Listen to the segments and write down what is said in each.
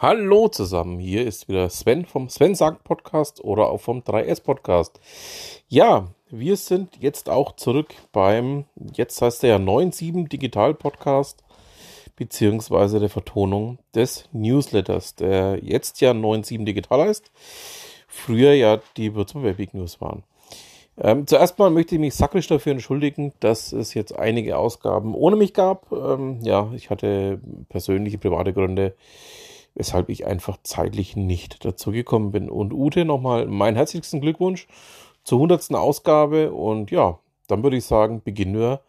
Hallo zusammen, hier ist wieder Sven vom Sven sagt Podcast oder auch vom 3S Podcast. Ja, wir sind jetzt auch zurück beim, jetzt heißt der ja 9.7 Digital Podcast, beziehungsweise der Vertonung des Newsletters, der jetzt ja 9.7 Digital heißt, früher ja die Würzburg Big News waren. Ähm, zuerst mal möchte ich mich sakrisch dafür entschuldigen, dass es jetzt einige Ausgaben ohne mich gab. Ähm, ja, ich hatte persönliche private Gründe, weshalb ich einfach zeitlich nicht dazu gekommen bin. Und Ute, nochmal meinen herzlichsten Glückwunsch zur 100. Ausgabe. Und ja, dann würde ich sagen, beginnen wir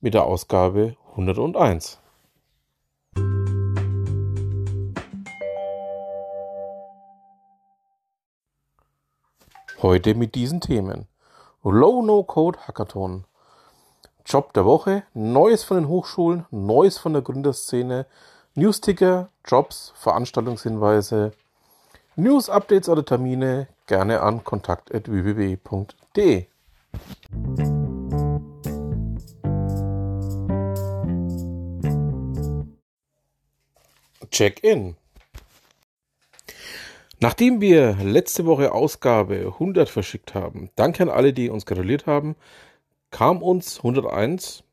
mit der Ausgabe 101. Heute mit diesen Themen. Low-No-Code Hackathon. Job der Woche, Neues von den Hochschulen, Neues von der Gründerszene, Newsticker, Jobs, Veranstaltungshinweise, News, Updates oder Termine gerne an kontakt.www.de. Check-in. Nachdem wir letzte Woche Ausgabe 100 verschickt haben, danke an alle, die uns gratuliert haben, kam uns 101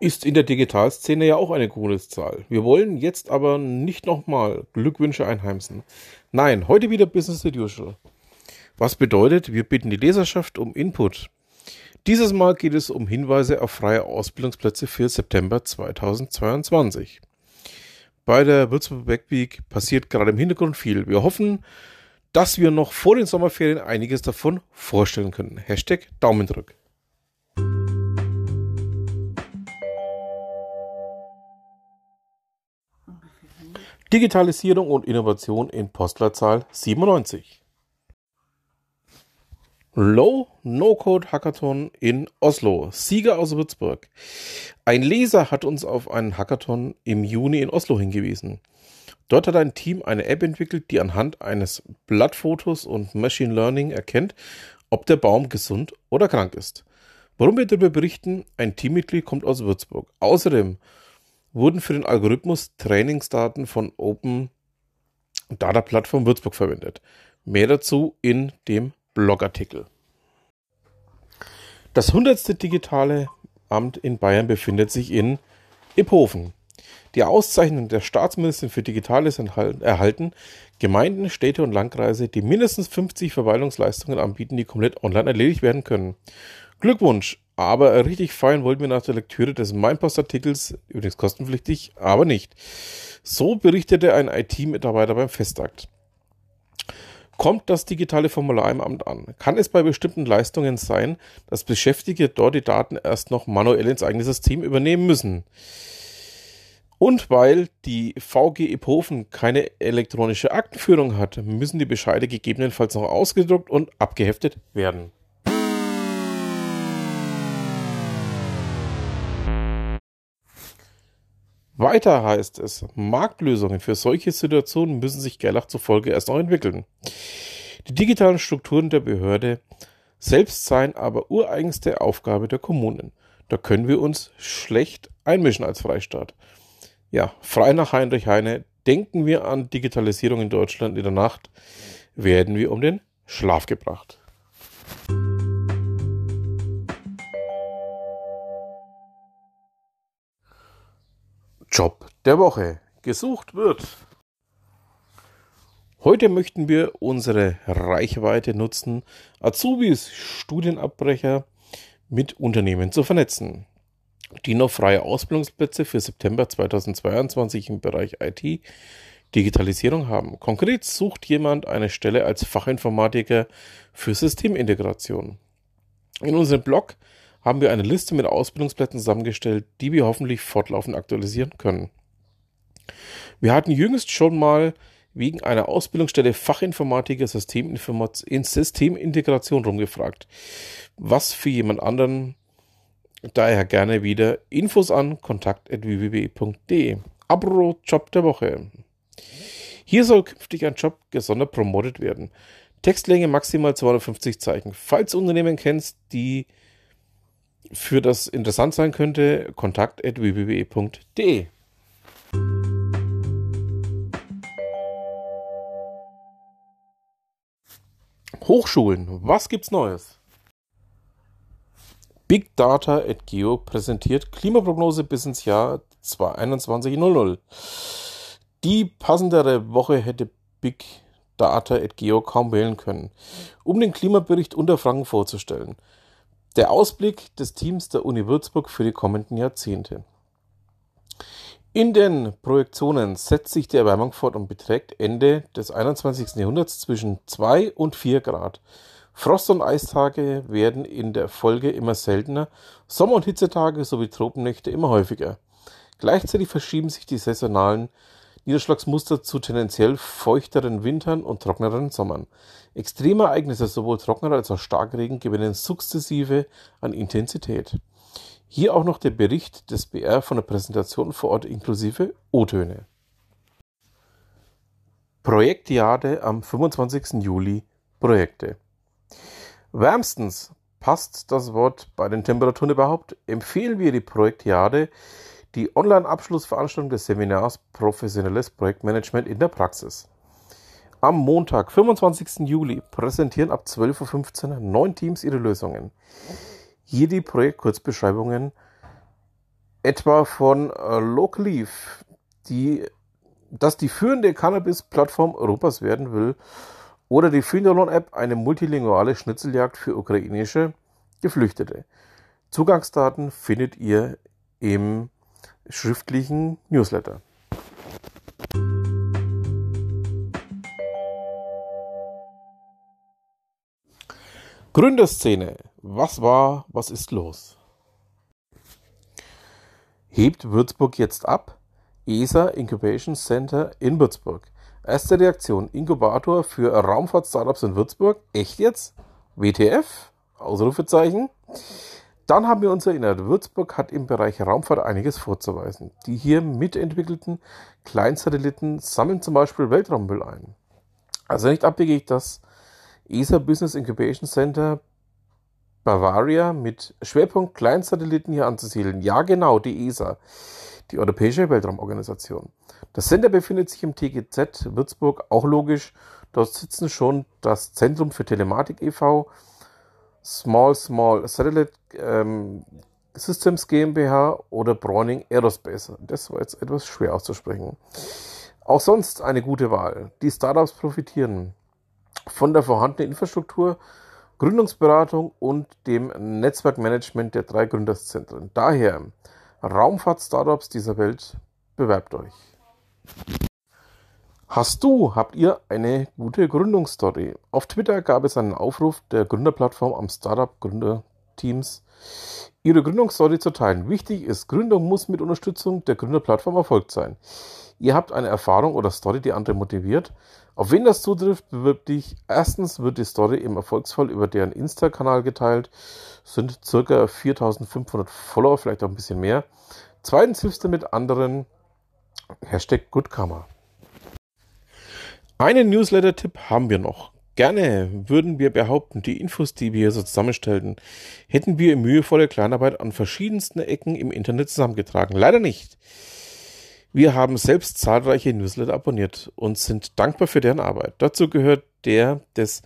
ist in der Digitalszene ja auch eine coole Zahl. Wir wollen jetzt aber nicht nochmal Glückwünsche einheimsen. Nein, heute wieder Business as usual. Was bedeutet, wir bitten die Leserschaft um Input. Dieses Mal geht es um Hinweise auf freie Ausbildungsplätze für September 2022. Bei der Würzburg Backweek passiert gerade im Hintergrund viel. Wir hoffen, dass wir noch vor den Sommerferien einiges davon vorstellen können. Hashtag Daumen drück. Digitalisierung und Innovation in Postleitzahl 97. Low No-Code Hackathon in Oslo. Sieger aus Würzburg. Ein Leser hat uns auf einen Hackathon im Juni in Oslo hingewiesen. Dort hat ein Team eine App entwickelt, die anhand eines Blattfotos und Machine Learning erkennt, ob der Baum gesund oder krank ist. Warum wir darüber berichten, ein Teammitglied kommt aus Würzburg. Außerdem wurden für den Algorithmus Trainingsdaten von Open Data Plattform Würzburg verwendet. Mehr dazu in dem Blogartikel. Das 100. digitale Amt in Bayern befindet sich in Iphofen. Die Auszeichnung der Staatsministerin für Digitales erhalten Gemeinden, Städte und Landkreise, die mindestens 50 Verwaltungsleistungen anbieten, die komplett online erledigt werden können. Glückwunsch aber richtig feiern wollten wir nach der Lektüre des Mainpost-Artikels, übrigens kostenpflichtig, aber nicht. So berichtete ein IT-Mitarbeiter beim Festakt. Kommt das digitale Formular im Amt an, kann es bei bestimmten Leistungen sein, dass Beschäftigte dort die Daten erst noch manuell ins eigene System übernehmen müssen. Und weil die VG Iphofen keine elektronische Aktenführung hat, müssen die Bescheide gegebenenfalls noch ausgedruckt und abgeheftet werden. Weiter heißt es, Marktlösungen für solche Situationen müssen sich Gerlach zufolge erst noch entwickeln. Die digitalen Strukturen der Behörde selbst seien aber ureigenste Aufgabe der Kommunen. Da können wir uns schlecht einmischen als Freistaat. Ja, frei nach Heinrich Heine, denken wir an Digitalisierung in Deutschland in der Nacht, werden wir um den Schlaf gebracht. Job der Woche gesucht wird. Heute möchten wir unsere Reichweite nutzen, Azubis, Studienabbrecher mit Unternehmen zu vernetzen, die noch freie Ausbildungsplätze für September 2022 im Bereich IT Digitalisierung haben. Konkret sucht jemand eine Stelle als Fachinformatiker für Systemintegration. In unserem Blog haben wir eine Liste mit Ausbildungsplätzen zusammengestellt, die wir hoffentlich fortlaufend aktualisieren können. Wir hatten jüngst schon mal wegen einer Ausbildungsstelle Fachinformatiker in Systemintegration rumgefragt. Was für jemand anderen daher gerne wieder Infos an kontakt.www.de. Abro Job der Woche. Hier soll künftig ein Job gesondert promotet werden. Textlänge maximal 250 Zeichen. Falls du Unternehmen kennst, die für das interessant sein könnte, kontakt.www.de. Hochschulen, was gibt's Neues? Big Data at Geo präsentiert Klimaprognose bis ins Jahr 2021.00. Die passendere Woche hätte Big Data at Geo kaum wählen können, um den Klimabericht unter Franken vorzustellen. Der Ausblick des Teams der Uni Würzburg für die kommenden Jahrzehnte. In den Projektionen setzt sich die Erwärmung fort und beträgt Ende des 21. Jahrhunderts zwischen 2 und 4 Grad. Frost- und Eistage werden in der Folge immer seltener, Sommer- und Hitzetage sowie Tropennächte immer häufiger. Gleichzeitig verschieben sich die saisonalen Niederschlagsmuster zu tendenziell feuchteren Wintern und trockneren Sommern. Extreme Ereignisse, sowohl trockener als auch Starkregen, gewinnen sukzessive an Intensität. Hier auch noch der Bericht des BR von der Präsentation vor Ort inklusive O-Töne. Projektjade am 25. Juli Projekte. Wärmstens passt das Wort bei den Temperaturen überhaupt, empfehlen wir die Projektjade, die Online-Abschlussveranstaltung des Seminars Professionelles Projektmanagement in der Praxis. Am Montag, 25. Juli, präsentieren ab 12.15 Uhr neun Teams ihre Lösungen. Hier die Projektkurzbeschreibungen etwa von äh, Localeaf, die, dass die führende Cannabis-Plattform Europas werden will, oder die Findalon-App, eine multilinguale Schnitzeljagd für ukrainische Geflüchtete. Zugangsdaten findet ihr im schriftlichen Newsletter. Gründerszene. Was war, was ist los? Hebt Würzburg jetzt ab? ESA Incubation Center in Würzburg. Erste Reaktion: Inkubator für Raumfahrt-Startups in Würzburg. Echt jetzt? WTF? Ausrufezeichen. Dann haben wir uns erinnert, Würzburg hat im Bereich Raumfahrt einiges vorzuweisen. Die hier mitentwickelten Kleinsatelliten sammeln zum Beispiel Weltraummüll ein. Also nicht abwegig, dass ESA Business Incubation Center Bavaria mit Schwerpunkt Kleinsatelliten hier anzusiedeln. Ja, genau, die ESA, die Europäische Weltraumorganisation. Das Center befindet sich im TGZ Würzburg, auch logisch. Dort sitzen schon das Zentrum für Telematik e.V., Small Small Satellite ähm, Systems GmbH oder Browning Aerospace. Das war jetzt etwas schwer auszusprechen. Auch sonst eine gute Wahl. Die Startups profitieren von der vorhandenen Infrastruktur, Gründungsberatung und dem Netzwerkmanagement der drei Gründerszentren. Daher Raumfahrt-Startups dieser Welt, bewerbt euch. Hast du, habt ihr eine gute Gründungsstory? Auf Twitter gab es einen Aufruf der Gründerplattform am Startup Gründerteams, ihre Gründungsstory zu teilen. Wichtig ist, Gründung muss mit Unterstützung der Gründerplattform erfolgt sein. Ihr habt eine Erfahrung oder Story, die andere motiviert. Auf wen das zutrifft, bewirb dich. Erstens wird die Story im Erfolgsfall über deren Insta-Kanal geteilt. Sind circa 4500 Follower, vielleicht auch ein bisschen mehr. Zweitens hilfst du mit anderen. Hashtag GoodKarma. Einen Newsletter-Tipp haben wir noch. Gerne würden wir behaupten, die Infos, die wir hier so zusammenstellten, hätten wir in mühevoller Kleinarbeit an verschiedensten Ecken im Internet zusammengetragen. Leider nicht. Wir haben selbst zahlreiche Newsletter abonniert und sind dankbar für deren Arbeit. Dazu gehört der des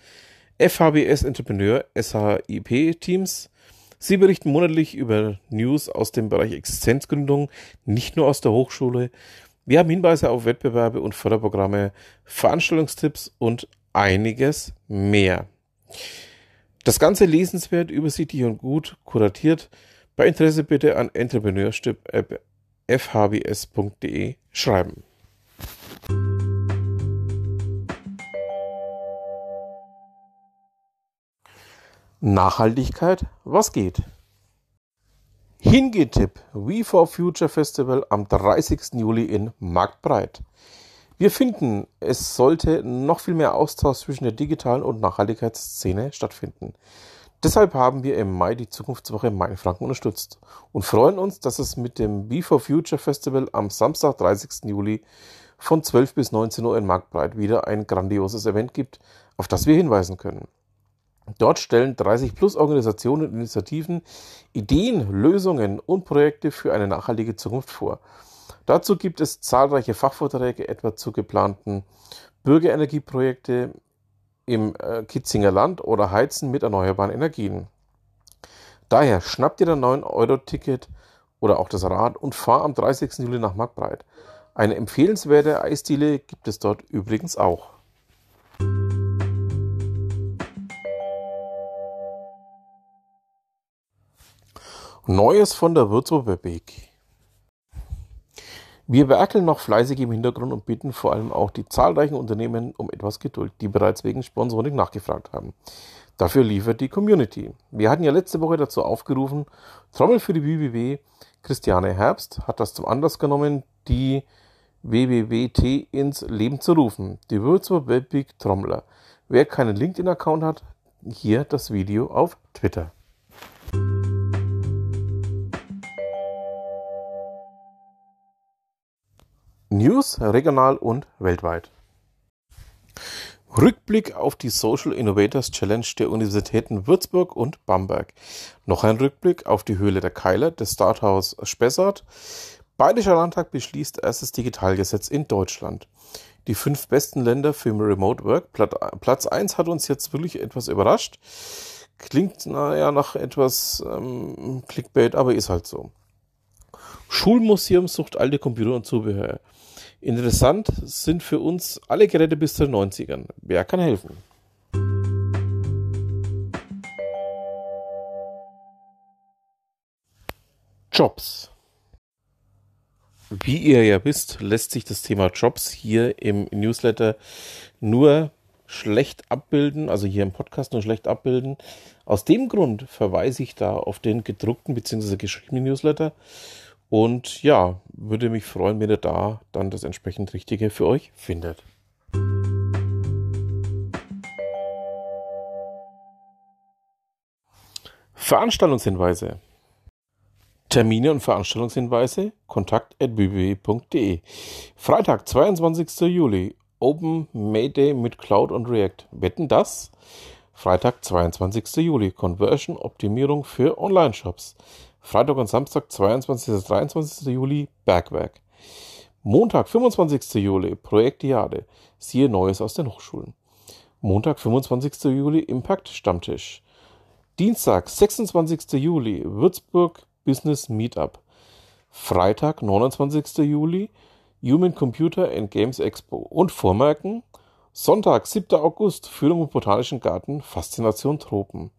FHBS Entrepreneur SHIP Teams. Sie berichten monatlich über News aus dem Bereich Existenzgründung, nicht nur aus der Hochschule. Wir haben Hinweise auf Wettbewerbe und Förderprogramme, Veranstaltungstipps und einiges mehr. Das Ganze lesenswert, übersichtlich und gut kuratiert. Bei Interesse bitte an Entrepreneurship fhbs.de schreiben. Nachhaltigkeit, was geht? Hingetipp We for Future Festival am 30. Juli in Marktbreit. Wir finden, es sollte noch viel mehr Austausch zwischen der digitalen und Nachhaltigkeitsszene stattfinden. Deshalb haben wir im Mai die Zukunftswoche Mainfranken unterstützt und freuen uns, dass es mit dem Be for Future Festival am Samstag, 30. Juli von 12 bis 19 Uhr in Marktbreit wieder ein grandioses Event gibt, auf das wir hinweisen können. Dort stellen 30 plus Organisationen und Initiativen Ideen, Lösungen und Projekte für eine nachhaltige Zukunft vor. Dazu gibt es zahlreiche Fachvorträge, etwa zu geplanten Bürgerenergieprojekte im äh, Kitzinger Land oder heizen mit erneuerbaren Energien. Daher schnappt dir dein 9-Euro-Ticket oder auch das Rad und fahr am 30. Juli nach Marktbreit. Eine empfehlenswerte Eisdiele gibt es dort übrigens auch. Neues von der Würzburger Beek. Wir werkeln noch fleißig im Hintergrund und bitten vor allem auch die zahlreichen Unternehmen um etwas Geduld, die bereits wegen Sponsoring nachgefragt haben. Dafür liefert die Community. Wir hatten ja letzte Woche dazu aufgerufen, Trommel für die WWW. Christiane Herbst hat das zum Anlass genommen, die WWWT ins Leben zu rufen. Die Würzburg Webweg Trommler. Wer keinen LinkedIn-Account hat, hier das Video auf Twitter. News regional und weltweit. Rückblick auf die Social Innovators Challenge der Universitäten Würzburg und Bamberg. Noch ein Rückblick auf die Höhle der Keiler des Starthaus Spessart. Bayerischer Landtag beschließt erstes Digitalgesetz in Deutschland. Die fünf besten Länder für Remote Work. Platz 1 hat uns jetzt wirklich etwas überrascht. Klingt naja nach etwas ähm, Clickbait, aber ist halt so. Schulmuseum sucht alte Computer und Zubehör. Interessant sind für uns alle Geräte bis zu den 90ern. Wer kann helfen? Jobs. Wie ihr ja wisst, lässt sich das Thema Jobs hier im Newsletter nur schlecht abbilden, also hier im Podcast nur schlecht abbilden. Aus dem Grund verweise ich da auf den gedruckten bzw. geschriebenen Newsletter und ja, würde mich freuen, wenn ihr da dann das entsprechend Richtige für euch findet. Veranstaltungshinweise. Termine und Veranstaltungshinweise kontakt.bbb.de Freitag, 22. Juli. Open Mayday mit Cloud und React. Wetten das? Freitag, 22. Juli. Conversion Optimierung für Online-Shops. Freitag und Samstag, 22. bis 23. Juli, Bergwerk. Montag, 25. Juli, Projekt Diade. Siehe Neues aus den Hochschulen. Montag, 25. Juli, Impact Stammtisch. Dienstag, 26. Juli, Würzburg Business Meetup. Freitag, 29. Juli, Human Computer and Games Expo. Und Vormerken, Sonntag, 7. August, Führung im Botanischen Garten, Faszination Tropen.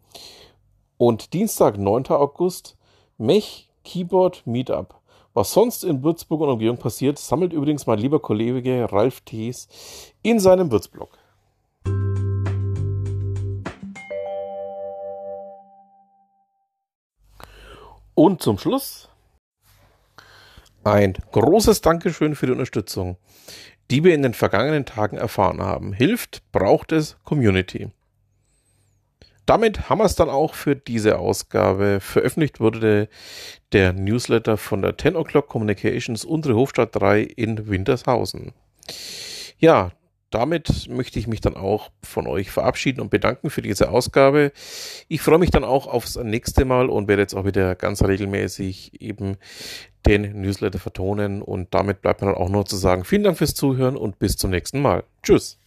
Und Dienstag, 9. August, Mech Keyboard Meetup. Was sonst in Würzburg und Umgebung passiert, sammelt übrigens mein lieber Kollege Ralf Thies in seinem Würzblog. Und zum Schluss ein großes Dankeschön für die Unterstützung, die wir in den vergangenen Tagen erfahren haben. Hilft, braucht es Community. Damit haben wir es dann auch für diese Ausgabe. Veröffentlicht wurde der Newsletter von der 10 O'Clock Communications unsere Hofstadt 3 in Wintershausen. Ja, damit möchte ich mich dann auch von euch verabschieden und bedanken für diese Ausgabe. Ich freue mich dann auch aufs nächste Mal und werde jetzt auch wieder ganz regelmäßig eben den Newsletter vertonen. Und damit bleibt mir dann auch nur zu sagen, vielen Dank fürs Zuhören und bis zum nächsten Mal. Tschüss.